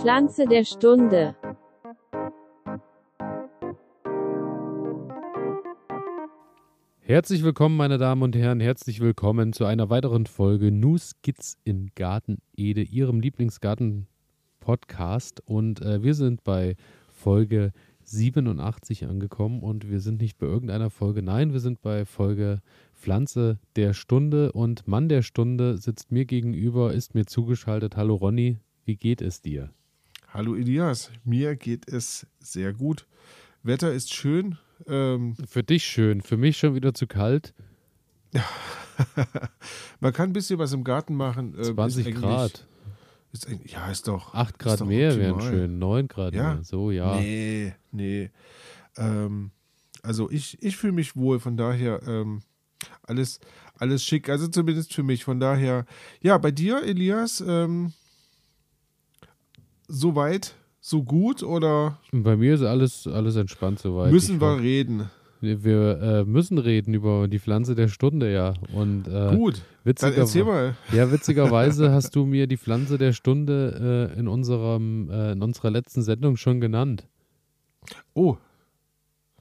Pflanze der Stunde. Herzlich willkommen, meine Damen und Herren, herzlich willkommen zu einer weiteren Folge Nu Skits in Garten Ede, Ihrem Lieblingsgarten-Podcast. Und äh, wir sind bei Folge 87 angekommen und wir sind nicht bei irgendeiner Folge, nein, wir sind bei Folge Pflanze der Stunde und Mann der Stunde sitzt mir gegenüber, ist mir zugeschaltet. Hallo Ronny, wie geht es dir? Hallo Elias, mir geht es sehr gut. Wetter ist schön. Ähm, für dich schön, für mich schon wieder zu kalt. Man kann ein bisschen was im Garten machen. Äh, 20 Grad. Ist ja, ist doch. 8 Grad doch mehr wären schön, 9 Grad ja? mehr. So, ja. Nee, nee. Ähm, also ich, ich fühle mich wohl, von daher ähm, alles, alles schick. Also zumindest für mich. Von daher, ja, bei dir, Elias, ähm, soweit, so gut oder? Bei mir ist alles, alles entspannt soweit. Müssen wir reden. Wir äh, müssen reden über die Pflanze der Stunde, ja. Und, äh, Gut, dann erzähl mal. Ja, witzigerweise hast du mir die Pflanze der Stunde äh, in, unserem, äh, in unserer letzten Sendung schon genannt. Oh.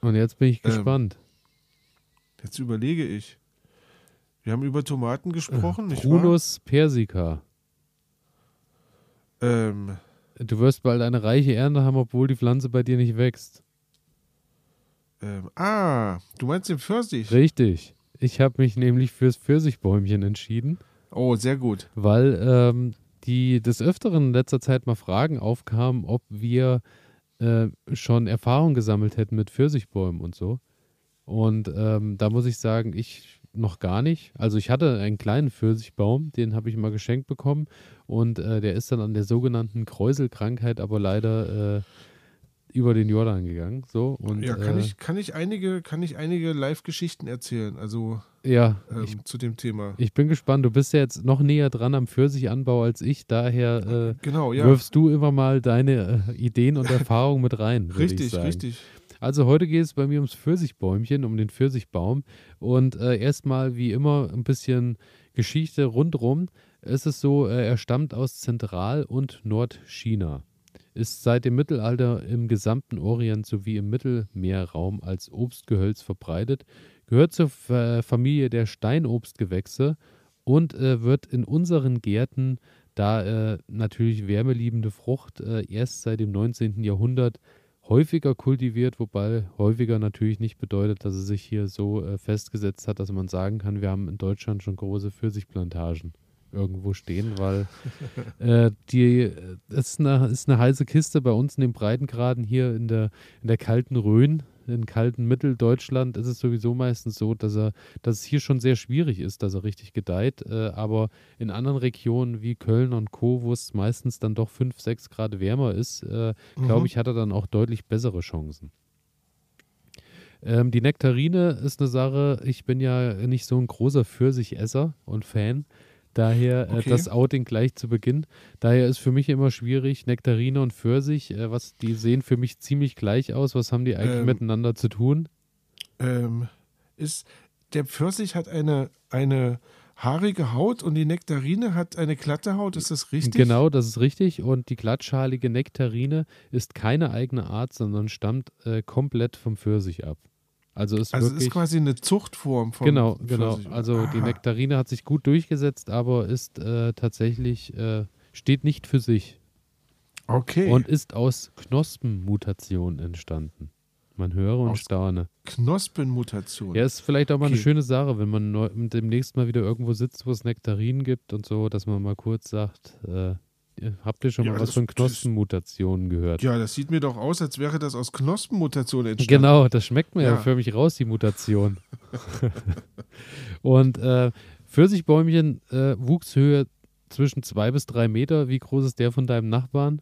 Und jetzt bin ich ähm, gespannt. Jetzt überlege ich. Wir haben über Tomaten gesprochen, nicht Prunus persica. Ähm, Du wirst bald eine reiche Ernte haben, obwohl die Pflanze bei dir nicht wächst. Ähm, ah, du meinst den Pfirsich? Richtig. Ich habe mich nämlich fürs Pfirsichbäumchen entschieden. Oh, sehr gut. Weil ähm, die des Öfteren in letzter Zeit mal Fragen aufkamen, ob wir äh, schon Erfahrung gesammelt hätten mit Pfirsichbäumen und so. Und ähm, da muss ich sagen, ich noch gar nicht. Also ich hatte einen kleinen Pfirsichbaum, den habe ich mal geschenkt bekommen und äh, der ist dann an der sogenannten Kräuselkrankheit aber leider äh, über den Jordan gegangen. So, und, ja, kann, äh, ich, kann ich einige, einige Live-Geschichten erzählen, also ja, ähm, ich, zu dem Thema. Ich bin gespannt. Du bist ja jetzt noch näher dran am Pfirsichanbau als ich, daher äh, genau, ja. wirfst du immer mal deine äh, Ideen und Erfahrungen mit rein. richtig, richtig. Also heute geht es bei mir ums Pfirsichbäumchen, um den Pfirsichbaum. Und äh, erstmal wie immer ein bisschen Geschichte rundrum. Es ist so, äh, er stammt aus Zentral- und Nordchina. Ist seit dem Mittelalter im gesamten Orient sowie im Mittelmeerraum als Obstgehölz verbreitet, gehört zur F Familie der Steinobstgewächse und äh, wird in unseren Gärten, da äh, natürlich wärmeliebende Frucht, äh, erst seit dem 19. Jahrhundert häufiger kultiviert, wobei häufiger natürlich nicht bedeutet, dass es sich hier so äh, festgesetzt hat, dass man sagen kann, wir haben in Deutschland schon große Pfirsichplantagen irgendwo stehen, weil äh, die das ist eine, ist eine heiße Kiste bei uns in den Breitengraden hier in der, in der kalten Rhön in kalten Mitteldeutschland ist es sowieso meistens so, dass er, dass es hier schon sehr schwierig ist, dass er richtig gedeiht. Äh, aber in anderen Regionen wie Köln und Co., wo es meistens dann doch 5, 6 Grad wärmer ist, äh, mhm. glaube ich, hat er dann auch deutlich bessere Chancen. Ähm, die Nektarine ist eine Sache, ich bin ja nicht so ein großer Pfirsichesser und Fan. Daher äh, okay. das Outing gleich zu Beginn. Daher ist für mich immer schwierig, Nektarine und Pfirsich, äh, was, die sehen für mich ziemlich gleich aus. Was haben die eigentlich ähm, miteinander zu tun? Ähm, ist, der Pfirsich hat eine, eine haarige Haut und die Nektarine hat eine glatte Haut, ist das richtig? Genau, das ist richtig. Und die glattschalige Nektarine ist keine eigene Art, sondern stammt äh, komplett vom Pfirsich ab. Also ist also wirklich, ist quasi eine Zuchtform von Genau, genau. Also Aha. die Nektarine hat sich gut durchgesetzt, aber ist äh, tatsächlich, äh, steht nicht für sich. Okay. Und ist aus Knospenmutation entstanden. Man höre und aus staune. Knospenmutation. Ja, ist vielleicht auch mal okay. eine schöne Sache, wenn man demnächst mal wieder irgendwo sitzt, wo es Nektarinen gibt und so, dass man mal kurz sagt, äh, Habt ihr schon ja, mal was von Knospenmutationen gehört? Ja, das sieht mir doch aus, als wäre das aus Knospenmutationen entstanden. Genau, das schmeckt mir ja, ja für mich raus, die Mutation. und äh, Pfirsichbäumchen, äh, Wuchshöhe zwischen zwei bis drei Meter. Wie groß ist der von deinem Nachbarn?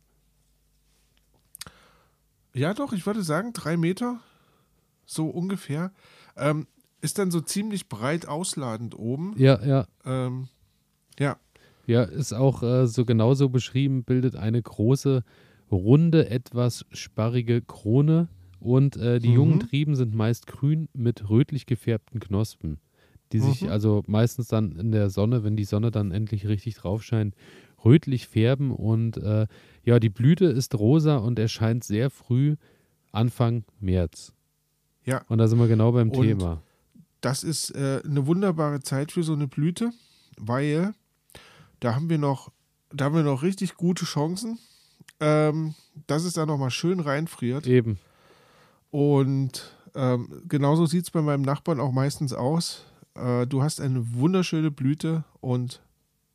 Ja, doch, ich würde sagen drei Meter. So ungefähr. Ähm, ist dann so ziemlich breit ausladend oben. Ja, ja. Ähm, ja. Ja, ist auch äh, so genauso beschrieben, bildet eine große, runde, etwas sparrige Krone und äh, die mhm. jungen Trieben sind meist grün mit rötlich gefärbten Knospen, die mhm. sich also meistens dann in der Sonne, wenn die Sonne dann endlich richtig drauf scheint, rötlich färben und äh, ja, die Blüte ist rosa und erscheint sehr früh, Anfang März. Ja. Und da sind wir genau beim Und Thema. Das ist äh, eine wunderbare Zeit für so eine Blüte, weil da haben wir noch, da haben wir noch richtig gute Chancen, ähm, dass es da nochmal schön reinfriert. Eben. Und ähm, genauso sieht es bei meinem Nachbarn auch meistens aus. Äh, du hast eine wunderschöne Blüte und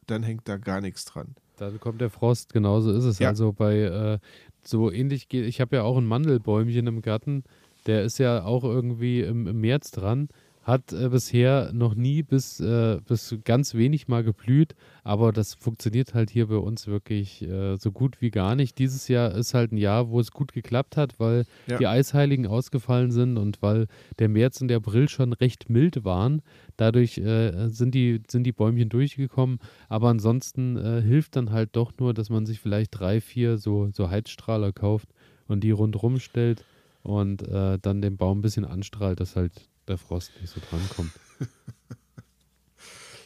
dann hängt da gar nichts dran. Da kommt der Frost, genauso ist es. Ja. Also bei äh, so ähnlich geht, ich habe ja auch ein Mandelbäumchen im Garten, der ist ja auch irgendwie im, im März dran, hat äh, bisher noch nie bis, äh, bis ganz wenig mal geblüht, aber das funktioniert halt hier bei uns wirklich äh, so gut wie gar nicht. Dieses Jahr ist halt ein Jahr, wo es gut geklappt hat, weil Ja. die Eisheiligen ausgefallen sind und weil der März und der April schon recht mild waren. Dadurch äh, sind, die, sind die Bäumchen durchgekommen. Aber ansonsten äh, hilft dann halt doch nur, dass man sich vielleicht drei, vier so, so Heizstrahler kauft und die rundrum stellt und äh, dann den Baum ein bisschen anstrahlt, dass halt der Frost nicht so drankommt.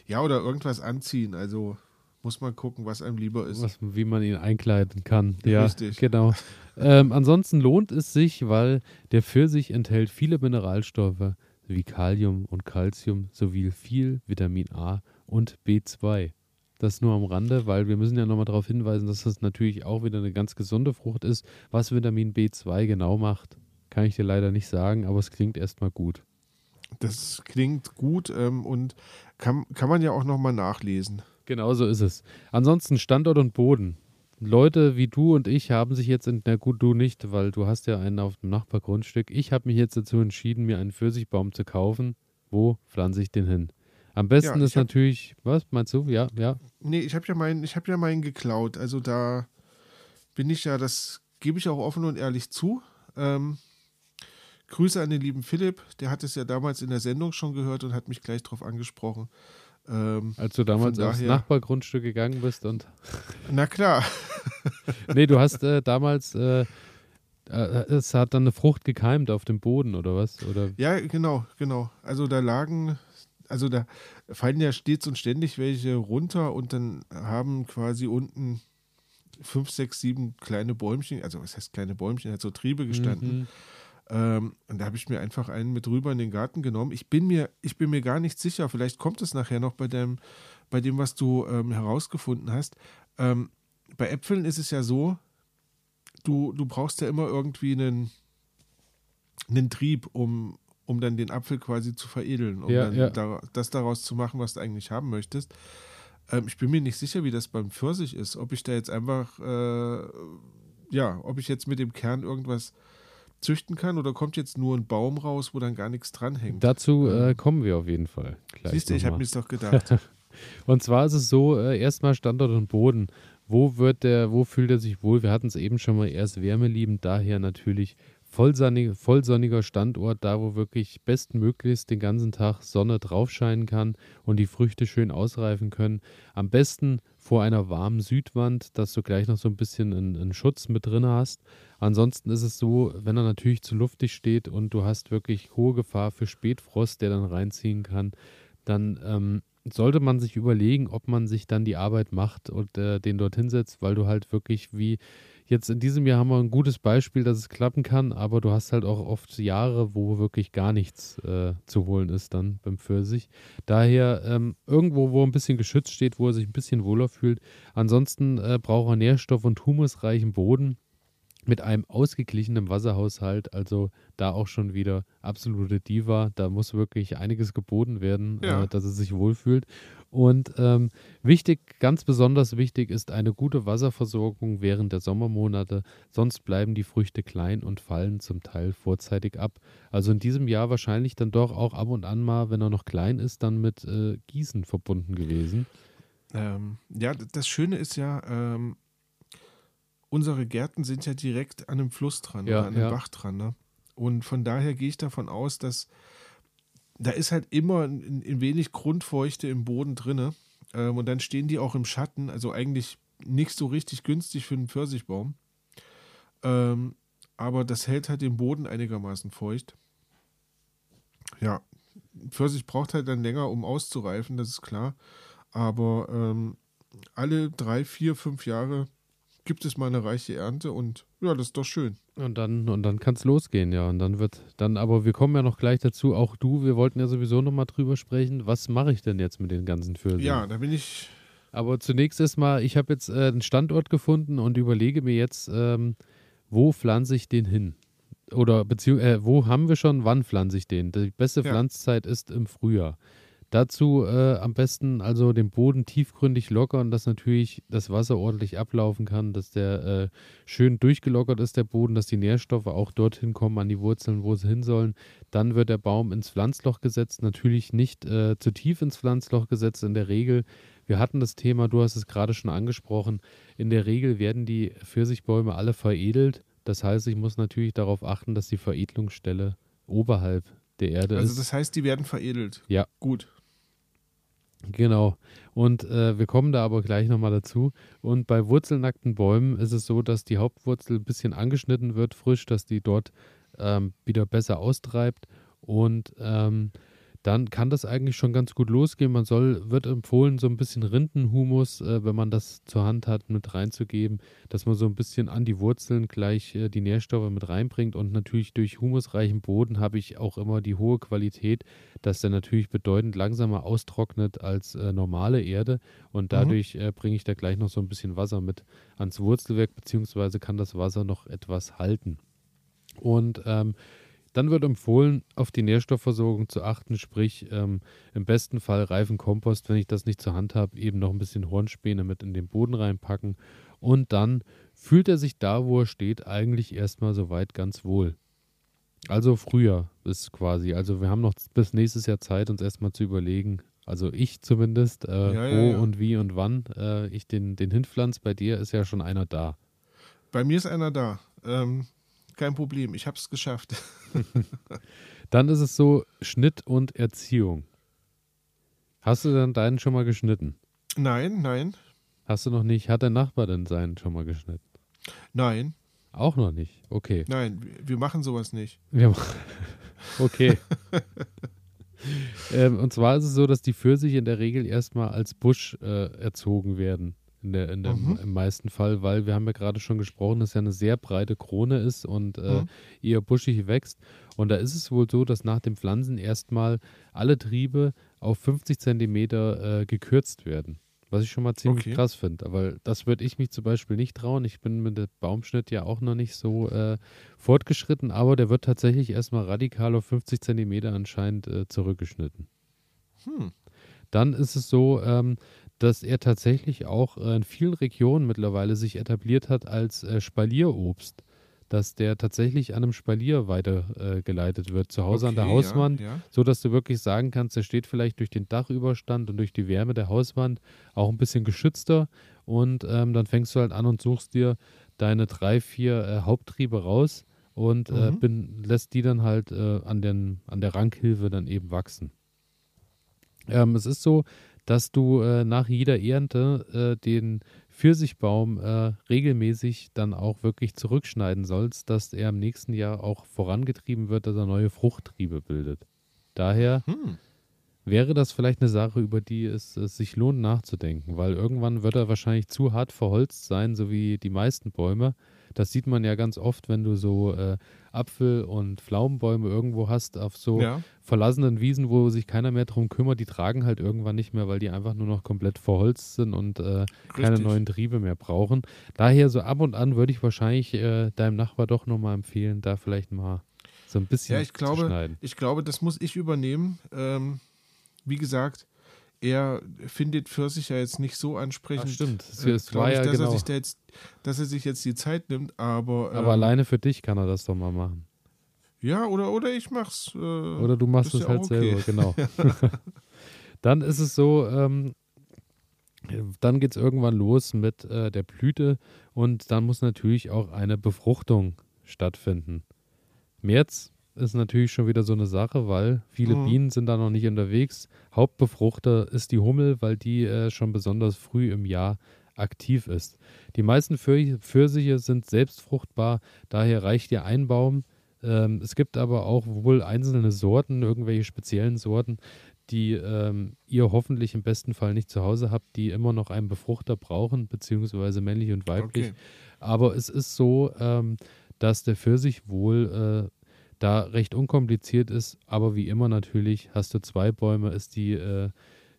Ja, oder irgendwas anziehen. Also muss man gucken, was einem lieber ist. Was, wie man ihn einkleiden kann. Ja, Richtig. genau. ähm, ansonsten lohnt es sich, weil der Pfirsich enthält viele Mineralstoffe wie Kalium und Calcium sowie viel Vitamin A und B2. Das nur am Rande, weil wir müssen ja nochmal darauf hinweisen, dass das natürlich auch wieder eine ganz gesunde Frucht ist. Was Vitamin B2 genau macht, kann ich dir leider nicht sagen, aber es klingt erstmal gut. Das klingt gut ähm, und kann, kann man ja auch nochmal nachlesen. Genau so ist es. Ansonsten Standort und Boden. Leute wie du und ich haben sich jetzt, in, na gut, du nicht, weil du hast ja einen auf dem Nachbargrundstück. Ich habe mich jetzt dazu entschieden, mir einen Pfirsichbaum zu kaufen. Wo pflanze ich den hin? Am besten Ja, ist hab- natürlich, was meinst du? Ja, ja. Nee, ich habe ja meinen, ich habe ja meinen geklaut. Also da bin ich ja, das gebe ich auch offen und ehrlich zu. Ähm, Grüße an den lieben Philipp, der hat es ja damals in der Sendung schon gehört und hat mich gleich darauf angesprochen. Ähm, Als du damals Von aufs daher- Nachbargrundstück gegangen bist und. na klar, Nee, du hast äh, damals, äh, äh, es hat dann eine Frucht gekeimt auf dem Boden oder was? Oder ja, genau, genau. Also da lagen, also da fallen ja stets und ständig welche runter und dann haben quasi unten fünf, sechs, sieben kleine Bäumchen, also was heißt kleine Bäumchen, halt so Triebe gestanden. Mhm. Ähm, und da habe ich mir einfach einen mit rüber in den Garten genommen. Ich bin mir, ich bin mir gar nicht sicher, vielleicht kommt es nachher noch bei dem, bei dem, was du ähm, herausgefunden hast. Ähm, bei Äpfeln ist es ja so, du, du brauchst ja immer irgendwie einen, einen Trieb, um, um dann den Apfel quasi zu veredeln, um Ja, dann ja. Da, das daraus zu machen, was du eigentlich haben möchtest. Ähm, ich bin mir nicht sicher, wie das beim Pfirsich ist. Ob ich da jetzt einfach, äh, ja, ob ich jetzt mit dem Kern irgendwas züchten kann oder kommt jetzt nur ein Baum raus, wo dann gar nichts dranhängt? Dazu äh, kommen wir auf jeden Fall. Siehst du, ich habe mir's doch gedacht. Und zwar ist es so, äh, erstmal Standort und Boden. Wo wird der, wo fühlt er sich wohl? Wir hatten es eben schon mal, er ist wärmeliebend, daher natürlich vollsonnig, vollsonniger Standort, da wo wirklich bestmöglichst den ganzen Tag Sonne draufscheinen kann und die Früchte schön ausreifen können. Am besten vor einer warmen Südwand, dass du gleich noch so ein bisschen einen, einen Schutz mit drin hast. Ansonsten ist es so, wenn er natürlich zu luftig steht und du hast wirklich hohe Gefahr für Spätfrost, der dann reinziehen kann, dann ähm, sollte man sich überlegen, ob man sich dann die Arbeit macht und äh, den dorthin setzt, weil du halt wirklich wie jetzt in diesem Jahr haben wir ein gutes Beispiel, dass es klappen kann, aber du hast halt auch oft Jahre, wo wirklich gar nichts äh, zu holen ist dann beim Pfirsich. Daher ähm, irgendwo, wo ein bisschen geschützt steht, wo er sich ein bisschen wohler fühlt. Ansonsten äh, braucht er Nährstoff- und humusreichen Boden mit einem ausgeglichenen Wasserhaushalt, also da auch schon wieder absolute Diva. Da muss wirklich einiges geboten werden, Ja. äh, dass es sich wohlfühlt. Und ähm, wichtig, ganz besonders wichtig ist eine gute Wasserversorgung während der Sommermonate, sonst bleiben die Früchte klein und fallen zum Teil vorzeitig ab. Also in diesem Jahr wahrscheinlich dann doch auch ab und an mal, wenn er noch klein ist, dann mit äh, Gießen verbunden gewesen. ähm, ja, das Schöne ist ja, ähm, unsere Gärten sind ja direkt an einem Fluss dran Ja, oder an einem ja. Bach dran. Ne? Und von daher gehe ich davon aus, dass da ist halt immer ein, ein wenig Grundfeuchte im Boden drinne. Ähm, und dann stehen die auch im Schatten, also eigentlich nicht so richtig günstig für einen Pfirsichbaum. Ähm, aber das hält halt den Boden einigermaßen feucht. Ja, Pfirsich braucht halt dann länger, um auszureifen, das ist klar. Aber ähm, alle drei, vier, fünf Jahre gibt es mal eine reiche Ernte und ja, das ist doch schön. Und dann, und dann kann es losgehen, ja. Und dann wird, dann, aber wir kommen ja noch gleich dazu, auch du, wir wollten ja sowieso nochmal drüber sprechen, was mache ich denn jetzt mit den ganzen Pfirsichen? Ja, da bin ich. Aber zunächst erstmal, ich habe jetzt äh, einen Standort gefunden und überlege mir jetzt, ähm, wo pflanze ich den hin? Oder beziehungsweise, äh, wo haben wir schon, wann pflanze ich den? Die beste Ja. Pflanzzeit ist im Frühjahr. Dazu äh, am besten also den Boden tiefgründig lockern, dass natürlich das Wasser ordentlich ablaufen kann, dass der äh, schön durchgelockert ist, der Boden, dass die Nährstoffe auch dorthin kommen an die Wurzeln, wo sie hin sollen. Dann wird der Baum ins Pflanzloch gesetzt, natürlich nicht äh, zu tief ins Pflanzloch gesetzt in der Regel. Wir hatten das Thema, du hast es gerade schon angesprochen, in der Regel werden die Pfirsichbäume alle veredelt. Das heißt, ich muss natürlich darauf achten, dass die Veredelungsstelle oberhalb der Erde Also ist. das heißt, die werden veredelt. Ja. Gut. Genau. Und äh, wir kommen da aber gleich nochmal dazu. Und bei wurzelnackten Bäumen ist es so, dass die Hauptwurzel ein bisschen angeschnitten wird, frisch, dass die dort ähm, wieder besser austreibt. Und ähm, dann kann das eigentlich schon ganz gut losgehen. Man soll, wird empfohlen, so ein bisschen Rindenhumus, äh, wenn man das zur Hand hat, mit reinzugeben, dass man so ein bisschen an die Wurzeln gleich äh, die Nährstoffe mit reinbringt. Und natürlich durch humusreichen Boden habe ich auch immer die hohe Qualität, dass der natürlich bedeutend langsamer austrocknet als äh, normale Erde. Und dadurch äh, bringe ich da gleich noch so ein bisschen Wasser mit ans Wurzelwerk, beziehungsweise kann das Wasser noch etwas halten. Und ähm, dann wird empfohlen, auf die Nährstoffversorgung zu achten, sprich ähm, im besten Fall reifen Kompost, wenn ich das nicht zur Hand habe, eben noch ein bisschen Hornspäne mit in den Boden reinpacken. Und dann fühlt er sich da, wo er steht, eigentlich erstmal soweit ganz wohl. Also früher ist quasi. Also wir haben noch bis nächstes Jahr Zeit, uns erstmal zu überlegen, also ich zumindest, äh, Ja, ja, wo ja. und wie und wann äh, ich den, den hinpflanze. Bei dir ist ja schon einer da. Bei mir ist einer da. Ähm, kein Problem, ich habe es geschafft. Dann ist es so Schnitt und Erziehung. Hast du dann deinen schon mal geschnitten? Nein, nein, Hast du noch nicht? Hat der Nachbar denn seinen schon mal geschnitten? nein, Auch noch nicht. Okay. nein, wir- machen sowas nicht. Wir machen- okay. ähm, und zwar ist es so, dass die Pfirsiche in der Regel erstmal als Busch äh, erzogen werden. In der, in der, Mhm. Im meisten Fall, weil wir haben ja gerade schon gesprochen, dass ja eine sehr breite Krone ist und äh, Mhm. eher buschig wächst. Und da ist es wohl so, dass nach dem Pflanzen erstmal alle Triebe auf 50 Zentimeter äh, gekürzt werden. Was ich schon mal ziemlich Okay. krass finde. Aber das würde ich mich zum Beispiel nicht trauen. Ich bin mit dem Baumschnitt ja auch noch nicht so äh, fortgeschritten, aber der wird tatsächlich erstmal radikal auf 50 Zentimeter anscheinend äh, zurückgeschnitten. Hm. Dann ist es so, ähm, dass er tatsächlich auch äh, in vielen Regionen mittlerweile sich etabliert hat als äh, Spalierobst. Dass der tatsächlich an einem Spalier weitergeleitet äh, wird, zu Hause an der Okay, Hauswand, Ja, ja. so dass du wirklich sagen kannst, der steht vielleicht durch den Dachüberstand und durch die Wärme der Hauswand auch ein bisschen geschützter und ähm, dann fängst du halt an und suchst dir deine drei, vier äh, Haupttriebe raus und äh, Mhm. bin, lässt die dann halt äh, an, den, an der Rankhilfe dann eben wachsen. Ähm, es ist so, dass du äh, nach jeder Ernte äh, den Pfirsichbaum äh, regelmäßig dann auch wirklich zurückschneiden sollst, dass er im nächsten Jahr auch vorangetrieben wird, dass er neue Fruchttriebe bildet. Daher Hm. Wäre das vielleicht eine Sache, über die es, es sich lohnt nachzudenken, weil irgendwann wird er wahrscheinlich zu hart verholzt sein, so wie die meisten Bäume. Das sieht man ja ganz oft, wenn du so äh, Apfel- und Pflaumenbäume irgendwo hast, auf so Ja. verlassenen Wiesen, wo sich keiner mehr drum kümmert, die tragen halt irgendwann nicht mehr, weil die einfach nur noch komplett verholzt sind und äh, keine neuen Triebe mehr brauchen. Daher so ab und an würde ich wahrscheinlich äh, deinem Nachbar doch nochmal empfehlen, da vielleicht mal so ein bisschen Ja, ich zu glaube, schneiden. ich glaube, das muss ich übernehmen. Ähm, wie gesagt, er findet Pfirsich ja jetzt nicht so ansprechend. Ach, stimmt. Es, äh, war ich, ja dass, genau. er sich da jetzt, dass er sich jetzt die Zeit nimmt, aber, ähm, Aber alleine für dich kann er das doch mal machen. ja, oder, oder ich mach's. Äh, Oder du machst es halt okay. selber, genau. dann ist es so, ähm, dann geht es irgendwann los mit äh, der Blüte und dann muss natürlich auch eine Befruchtung stattfinden. März ist natürlich schon wieder so eine Sache, weil viele Mhm. Bienen sind da noch nicht unterwegs. Hauptbefruchter ist die Hummel, weil die äh, schon besonders früh im Jahr aktiv ist. Die meisten Pfir- Pfirsiche sind selbstfruchtbar, daher reicht dir ein Baum. Ähm, es gibt aber auch wohl einzelne Sorten, irgendwelche speziellen Sorten, die ähm, ihr hoffentlich im besten Fall nicht zu Hause habt, die immer noch einen Befruchter brauchen, beziehungsweise männlich und weiblich. Okay. Aber es ist so, ähm, dass der Pfirsich wohl äh, da recht unkompliziert ist, aber wie immer natürlich, hast du zwei Bäume, ist die, äh,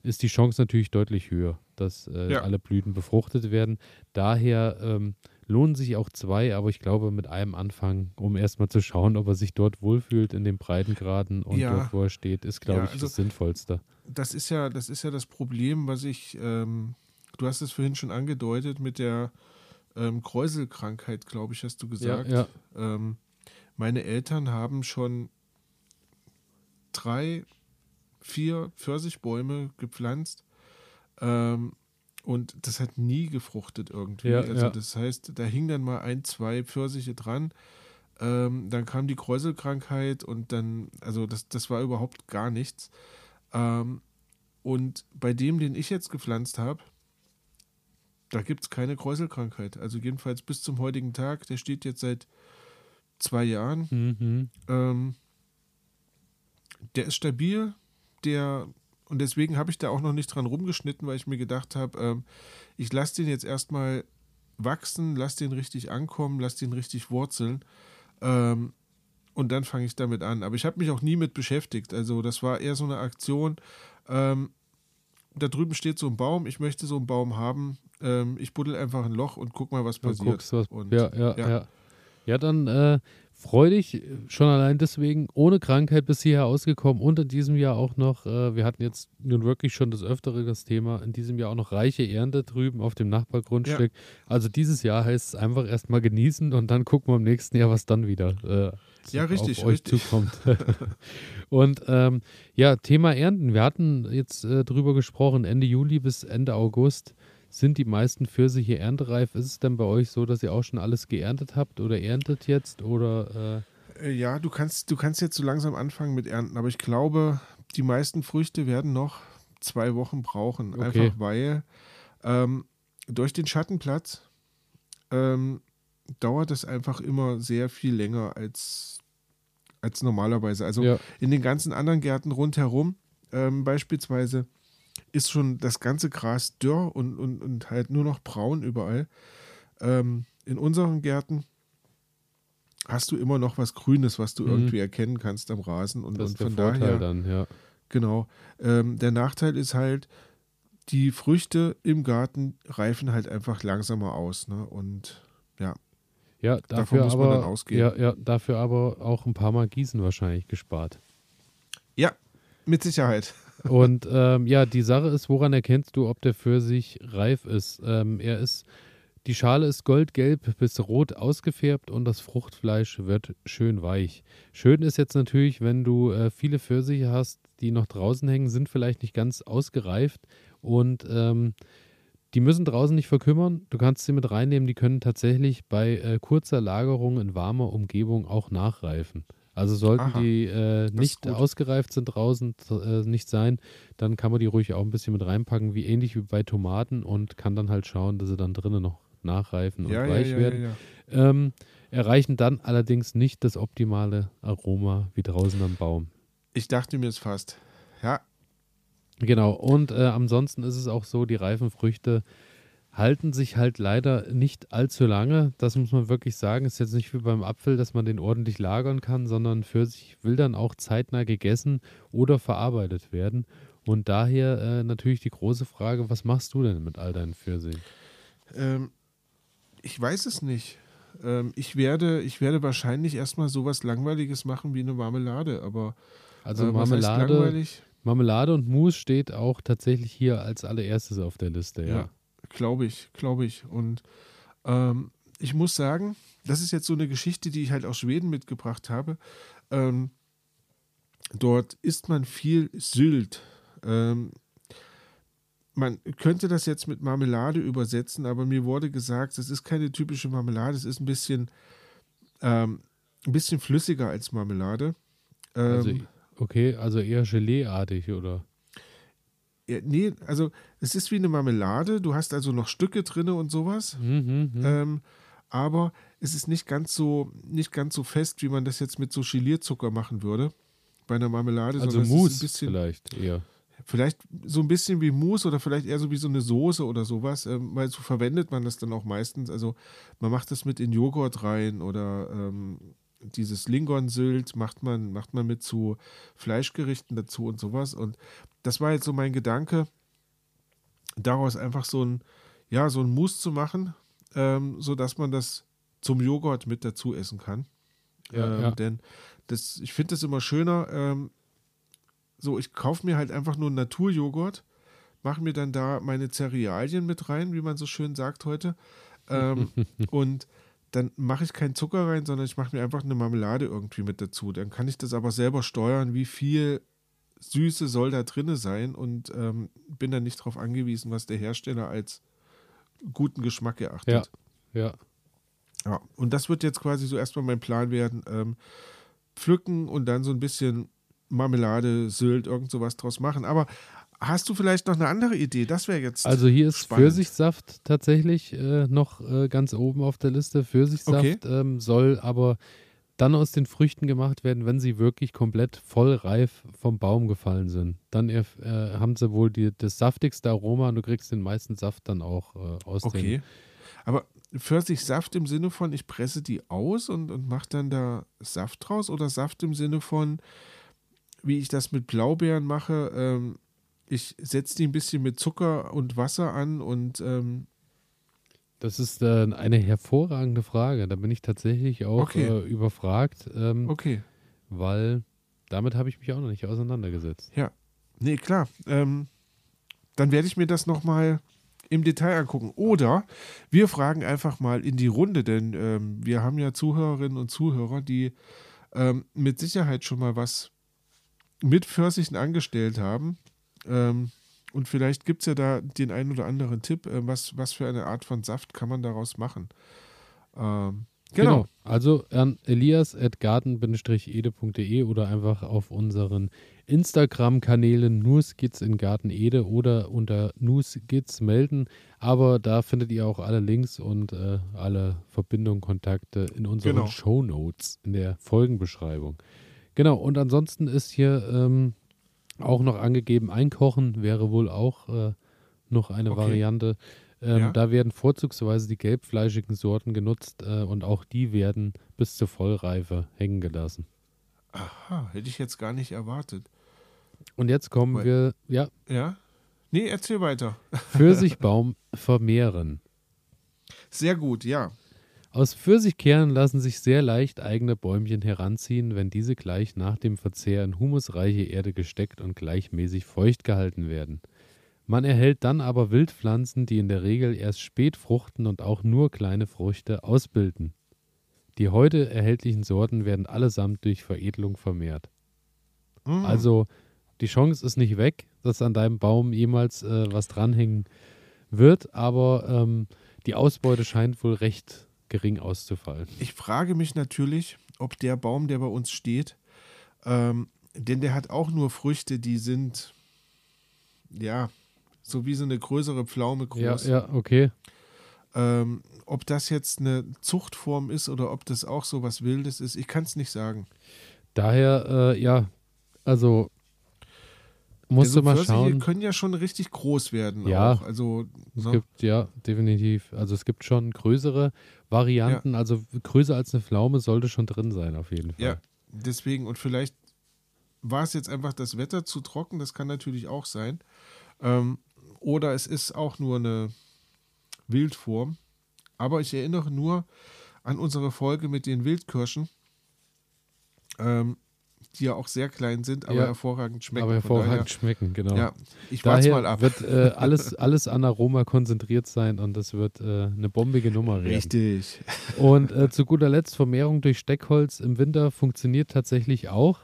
ist die Chance natürlich deutlich höher, dass äh, Ja. alle Blüten befruchtet werden. Daher ähm, lohnen sich auch zwei, aber ich glaube mit einem Anfang, um erstmal zu schauen, ob er sich dort wohlfühlt in den Breitengraden und Ja. dort, wo er steht, ist, glaube Ja, ich, also- das Sinnvollste. Das ist ja, das ist ja das Problem, was ich, ähm, du hast es vorhin schon angedeutet mit der ähm, Kräuselkrankheit, glaube ich, hast du gesagt. Ja, Ähm, meine Eltern haben schon drei, vier Pfirsichbäume gepflanzt ähm, und das hat nie gefruchtet irgendwie. Ja, also ja. das heißt, da hing dann mal ein, zwei Pfirsiche dran. Ähm, dann kam die Kräuselkrankheit und dann, also das, das war überhaupt gar nichts. Ähm, und bei dem, den ich jetzt gepflanzt habe, da gibt es keine Kräuselkrankheit. Also jedenfalls bis zum heutigen Tag, der steht jetzt seit zwei Jahren. Mhm. Ähm, der ist stabil, der und deswegen habe ich da auch noch nicht dran rumgeschnitten, weil ich mir gedacht habe, ähm, ich lasse den jetzt erstmal wachsen, lasse den richtig ankommen, lasse den richtig wurzeln ähm, und dann fange ich damit an. Aber ich habe mich auch nie mit beschäftigt. Also das war eher so eine Aktion. Ähm, da drüben steht so ein Baum, ich möchte so einen Baum haben. Ähm, ich buddel einfach ein Loch und guck mal, was passiert. guckst, was, Und, ja, ja, ja, ja. Ja. dann äh, freu dich schon allein deswegen, ohne Krankheit bis hierher ausgekommen und in diesem Jahr auch noch, äh, wir hatten jetzt nun wirklich schon das Öftere das Thema, in diesem Jahr auch noch reiche Ernte drüben auf dem Nachbargrundstück. Also dieses Jahr heißt es einfach erstmal genießen und dann gucken wir im nächsten Jahr, was dann wieder äh, Ja, richtig, auf euch richtig. zukommt. und ähm, ja, Thema Ernten. Wir hatten jetzt äh, drüber gesprochen, Ende Juli bis Ende August sind die meisten Pfirsiche erntereif. Ist es denn bei euch so, dass ihr auch schon alles geerntet habt oder erntet jetzt? Oder Äh, Ja, du kannst, du kannst jetzt so langsam anfangen mit Ernten, aber ich glaube, die meisten Früchte werden noch zwei Wochen brauchen. Okay. Einfach weil ähm, durch den Schattenplatz ähm, dauert es einfach immer sehr viel länger als, als normalerweise. Also äh, ja, in den ganzen anderen Gärten rundherum ähm, beispielsweise ist schon das ganze Gras dürr und, und, und halt nur noch braun überall. Ähm, in unseren Gärten hast du immer noch was Grünes, was du Mhm. irgendwie erkennen kannst am Rasen. Und, das und ist der von Vorteil daher, dann, ja. genau. Ähm, der Nachteil ist halt, die Früchte im Garten reifen halt einfach langsamer aus. Ne? Und ja, Ja, Davon dafür muss man aber, dann ausgehen. Ja, ja, dafür aber auch ein paar Mal Gießen wahrscheinlich gespart. ja, mit Sicherheit. Und ähm, ja, die Sache ist, woran erkennst du, ob der Pfirsich reif ist? Ähm, er ist, die Schale ist goldgelb bis rot ausgefärbt und das Fruchtfleisch wird schön weich. Schön ist jetzt natürlich, wenn du äh, viele Pfirsiche hast, die noch draußen hängen, sind vielleicht nicht ganz ausgereift und ähm, die müssen draußen nicht verkümmern. Du kannst sie mit reinnehmen. Die können tatsächlich bei äh, kurzer Lagerung in warmer Umgebung auch nachreifen. Also sollten Aha, die äh, nicht ausgereift sind draußen, äh, nicht sein, dann kann man die ruhig auch ein bisschen mit reinpacken, wie ähnlich wie bei Tomaten und kann dann halt schauen, dass sie dann drinnen noch nachreifen und Ja, weich ja, ja, werden. Ähm, erreichen dann allerdings nicht das optimale Aroma wie draußen am Baum. Ich dachte mir es fast. Ja, Genau, und äh, ansonsten ist es auch so, die reifen Früchte halten sich halt leider nicht allzu lange. Das muss man wirklich sagen. Ist jetzt nicht wie beim Apfel, dass man den ordentlich lagern kann, sondern für sich will dann auch zeitnah gegessen oder verarbeitet werden. Und daher äh, natürlich die große Frage, was machst du denn mit all deinen Pfirsichen? Ähm, ich weiß es nicht. Ähm, ich, werde, ich werde wahrscheinlich erstmal sowas Langweiliges machen wie eine Marmelade, aber Also äh, Marmelade? Marmelade und Mousse steht auch tatsächlich hier als allererstes auf der Liste, ja. Ja, glaube ich, glaube ich. Und ähm, ich muss sagen, das ist jetzt so eine Geschichte, die ich halt aus Schweden mitgebracht habe. Ähm, dort isst man viel Sylt. Ähm, man könnte das jetzt mit Marmelade übersetzen, aber mir wurde gesagt, das ist keine typische Marmelade, es ist ein bisschen, ähm, ein bisschen flüssiger als Marmelade. Ähm, Also, okay, also eher Gelee-artig, oder? Ja, nee, also es ist wie eine Marmelade, du hast also noch Stücke drinne und sowas. Mhm, mhm. Ähm, aber es ist nicht ganz so nicht ganz so fest, wie man das jetzt mit so Gelierzucker machen würde bei einer Marmelade. also Mousse ein bisschen, vielleicht eher. vielleicht so ein bisschen wie Mousse oder vielleicht eher so wie so eine Soße oder sowas, ähm, weil so verwendet man das dann auch meistens. Also man macht das mit in Joghurt rein oder ähm, dieses Lingon-Sylt macht man, macht man mit zu Fleischgerichten dazu und sowas. Und das war jetzt so mein Gedanke, daraus einfach so ein, ja, so ein Mousse zu machen, ähm, sodass man das zum Joghurt mit dazu essen kann. Ja, ähm, ja. Denn das, ich finde das immer schöner. Ähm, so, ich kaufe mir halt einfach nur einen Naturjoghurt, mache mir dann da meine Cerealien mit rein, wie man so schön sagt heute. Ähm, und dann mache ich keinen Zucker rein, sondern ich mache mir einfach eine Marmelade irgendwie mit dazu. Dann kann ich das aber selber steuern, wie viel Süße soll da drinne sein und ähm, bin dann nicht darauf angewiesen, was der Hersteller als guten Geschmack erachtet. Ja. Ja, und das wird jetzt quasi so erstmal mein Plan werden. Ähm, pflücken und dann so ein bisschen Marmelade, Sylt, irgend sowas draus machen. Aber hast du vielleicht noch eine andere Idee? Das wäre jetzt. Also hier ist spannend. Pfirsichsaft tatsächlich äh, noch äh, ganz oben auf der Liste. Pfirsichsaft ähm, soll aber dann aus den Früchten gemacht werden, wenn sie wirklich komplett vollreif vom Baum gefallen sind. Dann äh, haben sie wohl die, das saftigste Aroma und du kriegst den meisten Saft dann auch äh, aus den Okay. Aber Pfirsichsaft im Sinne von, ich presse die aus und, und mache dann da Saft draus? Oder Saft im Sinne von, wie ich das mit Blaubeeren mache, ähm, ich setze die ein bisschen mit Zucker und Wasser an und ähm, Das ist äh, eine hervorragende Frage. Da bin ich tatsächlich auch Okay. äh, überfragt, ähm, okay. weil damit habe ich mich auch noch nicht auseinandergesetzt. Nee, klar. Ähm, dann werde ich mir das nochmal im Detail angucken. Oder wir fragen einfach mal in die Runde, denn ähm, wir haben ja Zuhörerinnen und Zuhörer, die ähm, mit Sicherheit schon mal was mit Pfirsichen angestellt haben. Ähm, und vielleicht gibt es ja da den einen oder anderen Tipp, äh, was, was für eine Art von Saft kann man daraus machen. Ähm, genau. Also an elias.garten-ede.de oder einfach auf unseren Instagram-Kanälen nur Skits in Garten Ede oder unter nur Skits melden. Aber da findet ihr auch alle Links und äh, alle Verbindungen, Kontakte in unseren Genau. Shownotes in der Folgenbeschreibung. Genau, und ansonsten ist hier ähm, auch noch angegeben, einkochen wäre wohl auch äh, noch eine Okay. Variante. Ähm, Ja. Da werden vorzugsweise die gelbfleischigen Sorten genutzt äh, und auch die werden bis zur Vollreife hängen gelassen. Aha, hätte ich jetzt gar nicht erwartet. Und jetzt kommen Weil- wir, ja, Ja? Nee, erzähl weiter. Pfirsichbaum vermehren. Sehr gut, ja. Aus Pfirsichkernen lassen sich sehr leicht eigene Bäumchen heranziehen, wenn diese gleich nach dem Verzehr in humusreiche Erde gesteckt und gleichmäßig feucht gehalten werden. Man erhält dann aber Wildpflanzen, die in der Regel erst spät fruchten und auch nur kleine Früchte ausbilden. Die heute erhältlichen Sorten werden allesamt durch Veredelung vermehrt. Mm. Also die Chance ist nicht weg, dass an deinem Baum jemals äh, was dranhängen wird, aber ähm, die Ausbeute scheint wohl recht gering auszufallen. Ich frage mich natürlich, ob der Baum, der bei uns steht, ähm, denn der hat auch nur Früchte, die sind, ja, so wie so eine größere Pflaume Ja, groß. ja, okay. Ähm, ob das jetzt eine Zuchtform ist oder ob das auch so was Wildes ist, ich kann es nicht sagen. Daher, äh, ja, also musst Denn so du mal Pfirsiche schauen. können ja schon richtig groß werden. Ja. Auch. Also, Es ne? gibt, ja, definitiv. Also es gibt schon größere Varianten. Also größer als eine Pflaume sollte schon drin sein, auf jeden Fall. Ja, deswegen, und vielleicht war es jetzt einfach das Wetter zu trocken, das kann natürlich auch sein. Ähm, oder es ist auch nur eine Wildform. Aber ich erinnere nur an unsere Folge mit den Wildkirschen, ähm, die ja auch sehr klein sind, aber Ja, hervorragend schmecken. Aber hervorragend schmecken, genau. Daher, ja, ich warte Daher mal ab. wird äh, alles, alles an Aroma konzentriert sein und das wird äh, eine bombige Nummer werden. Richtig. Und äh, zu guter Letzt, Vermehrung durch Steckholz im Winter funktioniert tatsächlich auch,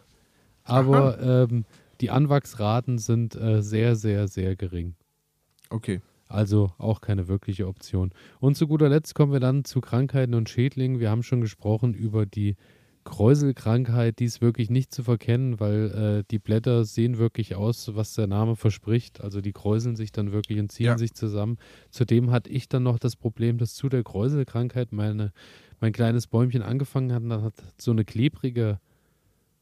aber ähm, die Anwachsraten sind äh, sehr, sehr, sehr gering. Okay. Also auch keine wirkliche Option. Und zu guter Letzt kommen wir dann zu Krankheiten und Schädlingen. Wir haben schon gesprochen über die Kräuselkrankheit, die ist wirklich nicht zu verkennen, weil äh, die Blätter sehen wirklich aus, was der Name verspricht. Also die kräuseln sich dann wirklich und ziehen Ja. sich zusammen. Zudem hatte ich dann noch das Problem, dass zu der Kräuselkrankheit meine, mein kleines Bäumchen angefangen hat und dann hat so eine klebrige,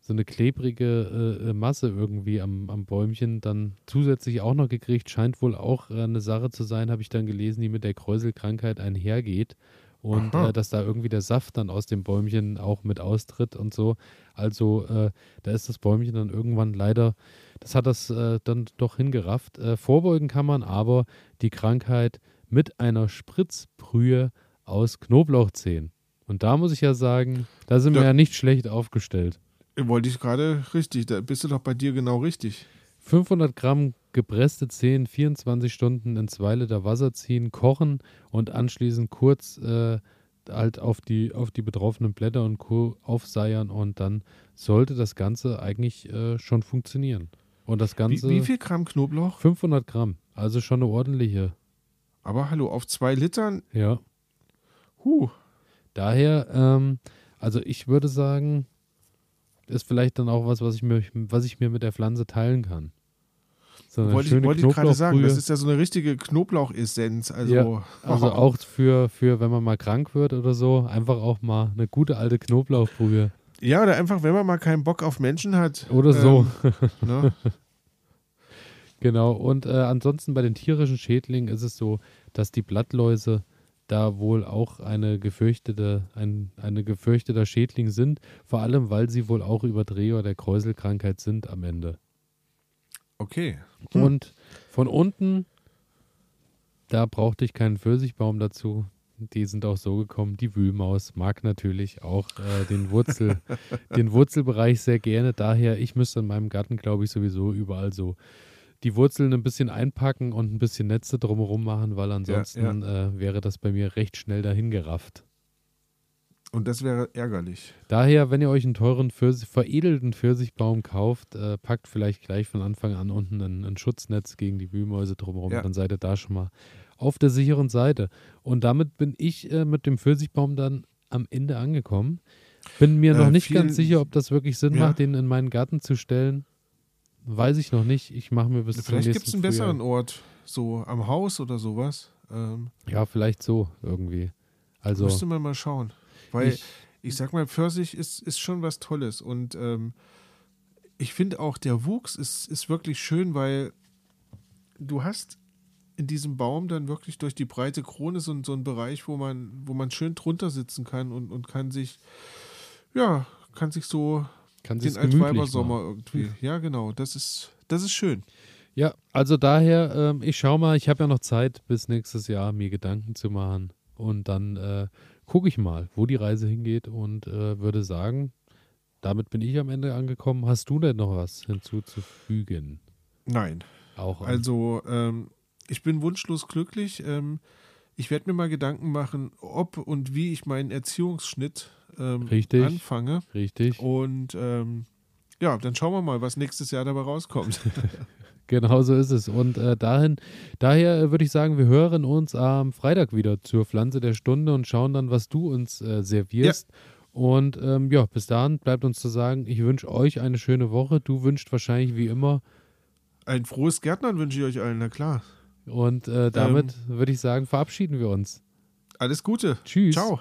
so eine klebrige äh, äh, Masse irgendwie am, am Bäumchen dann zusätzlich auch noch gekriegt. Scheint wohl auch äh, eine Sache zu sein, habe ich dann gelesen, die mit der Kräuselkrankheit einhergeht. Und äh, dass da irgendwie der Saft dann aus dem Bäumchen auch mit austritt und so. Also äh, da ist das Bäumchen dann irgendwann leider, das hat das äh, dann doch hingerafft. vorbeugen kann man aber die Krankheit mit einer Spritzbrühe aus Knoblauchzehen. Und da muss ich ja sagen, da sind da, wir ja nicht schlecht aufgestellt. Wollte ich gerade richtig, da bist du doch bei dir genau richtig. 500 Gramm gepresste Zehen 24 Stunden in 2 Liter Wasser ziehen, kochen und anschließend kurz äh, halt auf die, auf die betroffenen Blätter und Co. aufseiern und dann sollte das Ganze eigentlich äh, schon funktionieren. Und das Ganze. Wie, wie, viel Gramm Knoblauch? 500 Gramm, also schon eine ordentliche. Aber hallo, auf zwei Litern? Ja. Huh. Daher, ähm, also ich würde sagen, ist vielleicht dann auch was, was ich mir, was ich mir mit der Pflanze teilen kann. So wollte ich, wollte ich gerade sagen, das ist ja so eine richtige Knoblauchessenz. Also, ja, also oh. auch für, für, wenn man mal krank wird oder so, einfach auch mal eine gute alte Knoblauchbrühe. Ja, oder einfach, wenn man mal keinen Bock auf Menschen hat. Oder ähm, so. ne? Genau, und äh, ansonsten bei den tierischen Schädlingen ist es so, dass die Blattläuse da wohl auch eine gefürchtete, ein eine gefürchteter Schädling sind, vor allem weil sie wohl auch Überdreher der Kräuselkrankheit sind am Ende. Okay. Hm. Und von unten, da brauchte ich keinen Pfirsichbaum dazu. Die sind auch so gekommen. Die Wühlmaus mag natürlich auch äh, den, Wurzel, den Wurzelbereich sehr gerne. Daher, ich müsste in meinem Garten, glaube ich, sowieso überall so die Wurzeln ein bisschen einpacken und ein bisschen Netze drumherum machen, weil ansonsten ja, ja. Äh, wäre das bei mir recht schnell dahin gerafft. Und das wäre ärgerlich. Daher, wenn ihr euch einen teuren, Pfirsich, veredelten Pfirsichbaum kauft, äh, packt vielleicht gleich von Anfang an unten ein, ein Schutznetz gegen die Wühlmäuse drumherum. Ja. Dann seid ihr da schon mal auf der sicheren Seite. Und damit bin ich äh, mit dem Pfirsichbaum dann am Ende angekommen. Bin mir noch äh, nicht ganz sicher, ob das wirklich Sinn ja. macht, den in meinen Garten zu stellen. Weiß ich noch nicht. Ich mache mir bis Vielleicht zum nächsten gibt es einen Frühjahr. besseren Ort, so am Haus oder sowas. Ähm, ja, vielleicht so irgendwie. Also müsste man mal schauen. Weil ich, ich sag mal, Pfirsich ist, ist schon was Tolles. Und ähm, ich finde auch, der Wuchs ist, ist wirklich schön, weil du hast in diesem Baum dann wirklich durch die breite Krone so, so einen Bereich, wo man, wo man schön drunter sitzen kann und, und kann sich, ja, kann sich so kann den Altweibersommer irgendwie. Ja, genau. Das ist, das ist schön. Ja, also daher, ähm, ich schau mal, ich habe ja noch Zeit bis nächstes Jahr, mir Gedanken zu machen. Und dann äh, gucke ich mal, wo die Reise hingeht und äh, würde sagen, damit bin ich am Ende angekommen. Hast du denn noch was hinzuzufügen? Nein. Auch. Also, ähm, ich bin wunschlos glücklich. Ähm, ich werde mir mal Gedanken machen, ob und wie ich meinen Erziehungsschnitt ähm, Richtig. anfange. Richtig. Und ähm, ja, dann schauen wir mal, was nächstes Jahr dabei rauskommt. Genau so ist es. Und äh, dahin, daher äh, würde ich sagen, wir hören uns am Freitag wieder zur Pflanze der Stunde und schauen dann, was du uns äh, servierst. Ja. Und ähm, ja, bis dahin bleibt uns zu sagen, ich wünsche euch eine schöne Woche. Du wünschst wahrscheinlich wie immer. Ein frohes Gärtnern wünsche ich euch allen, na klar. Und äh, damit ähm, würde ich sagen, verabschieden wir uns. Alles Gute. Tschüss. Ciao.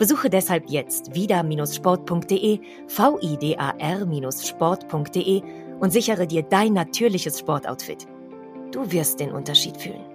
Besuche deshalb jetzt vida-sport.de, vidar-sport.de und sichere dir dein natürliches Sportoutfit. Du wirst den Unterschied fühlen.